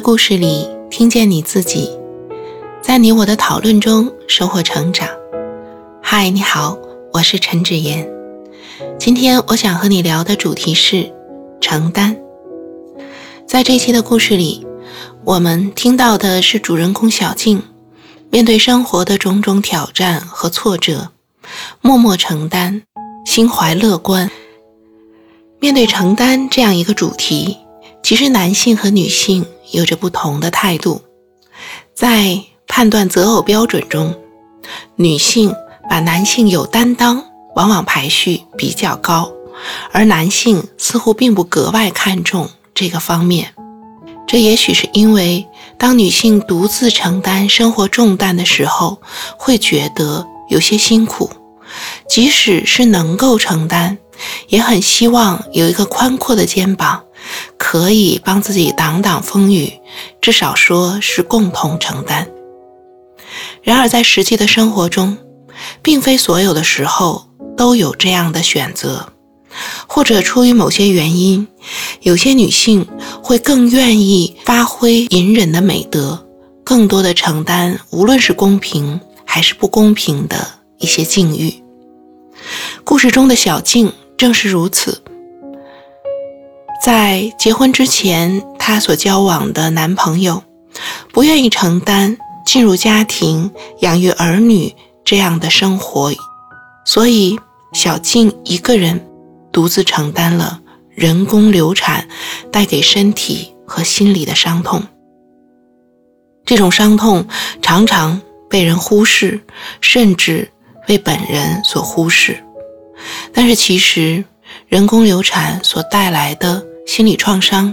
故事里听见你自己，在你我的讨论中收获成长。嗨，你好，我是陈芷妍。今天我想和你聊的主题是承担。在这期的故事里，我们听到的是主人公小静面对生活的种种挑战和挫折，默默承担，心怀乐观。面对承担这样一个主题，其实男性和女性有着不同的态度。在判断择偶标准中，女性把男性有担当往往排序比较高，而男性似乎并不格外看重这个方面。这也许是因为，当女性独自承担生活重担的时候，会觉得有些辛苦，即使是能够承担。也很希望有一个宽阔的肩膀，可以帮自己挡挡风雨，至少说是共同承担。然而，在实际的生活中，并非所有的时候都有这样的选择，或者出于某些原因，有些女性会更愿意发挥隐忍的美德，更多的承担无论是公平还是不公平的一些境遇。故事中的小静。正是如此，在结婚之前，她所交往的男朋友不愿意承担进入家庭、养育儿女这样的生活，所以小静一个人独自承担了人工流产带给身体和心理的伤痛。这种伤痛常常被人忽视，甚至被本人所忽视。但是，其实人工流产所带来的心理创伤，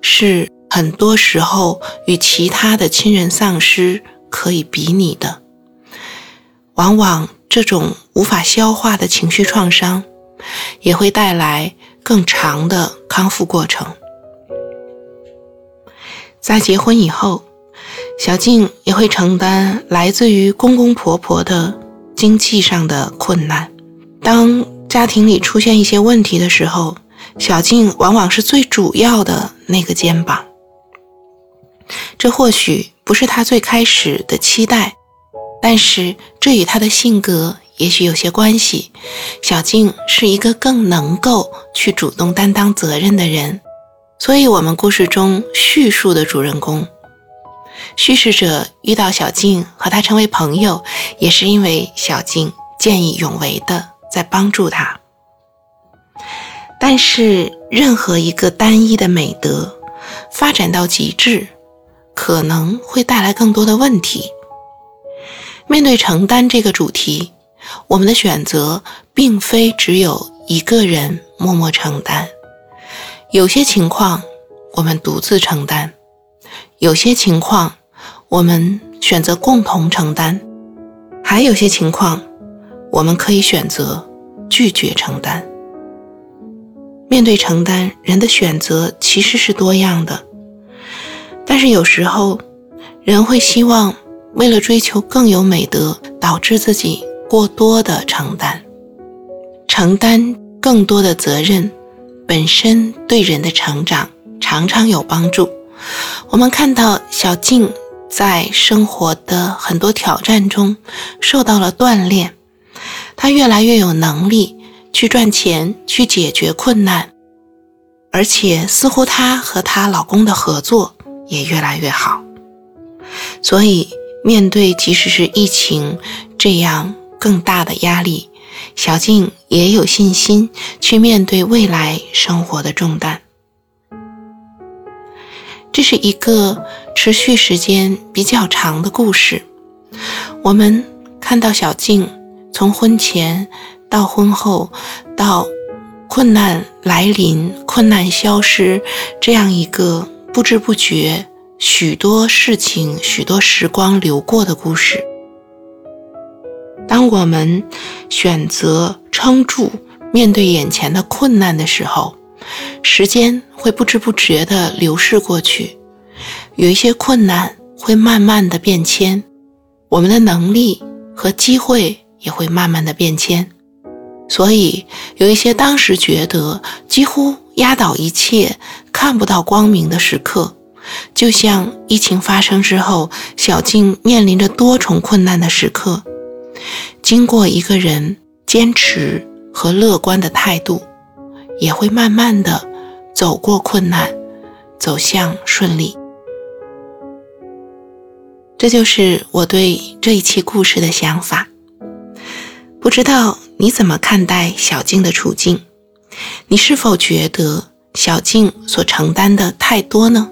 是很多时候与其他的亲人丧失可以比拟的。往往这种无法消化的情绪创伤，也会带来更长的康复过程。在结婚以后，小静也会承担来自于公公婆婆的经济上的困难。当家庭里出现一些问题的时候，小静往往是最主要的那个肩膀。这或许不是她最开始的期待，但是这与她的性格也许有些关系。小静是一个更能够去主动担当责任的人，所以我们故事中叙述的主人公，叙事者遇到小静和她成为朋友，也是因为小静见义勇为的。在帮助他，但是任何一个单一的美德发展到极致，可能会带来更多的问题。面对承担这个主题，我们的选择并非只有一个人默默承担，有些情况我们独自承担，有些情况我们选择共同承担，还有些情况。我们可以选择拒绝承担。面对承担，人的选择其实是多样的，但是有时候人会希望为了追求更有美德，导致自己过多的承担。承担更多的责任，本身对人的成长常常有帮助。我们看到小静在生活的很多挑战中受到了锻炼。她越来越有能力去赚钱，去解决困难，而且似乎她和她老公的合作也越来越好。所以，面对即使是疫情这样更大的压力，小静也有信心去面对未来生活的重担。这是一个持续时间比较长的故事，我们看到小静。从婚前到婚后，到困难来临、困难消失，这样一个不知不觉许多事情、许多时光流过的故事。当我们选择撑住，面对眼前的困难的时候，时间会不知不觉地流逝过去，有一些困难会慢慢的变迁，我们的能力和机会。也会慢慢的变迁，所以有一些当时觉得几乎压倒一切、看不到光明的时刻，就像疫情发生之后，小静面临着多重困难的时刻，经过一个人坚持和乐观的态度，也会慢慢的走过困难，走向顺利。这就是我对这一期故事的想法。不知道你怎么看待小静的处境？你是否觉得小静所承担的太多呢？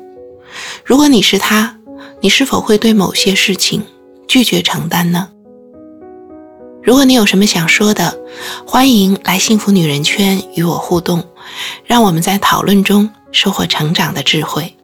如果你是她，你是否会对某些事情拒绝承担呢？如果你有什么想说的，欢迎来幸福女人圈与我互动，让我们在讨论中收获成长的智慧。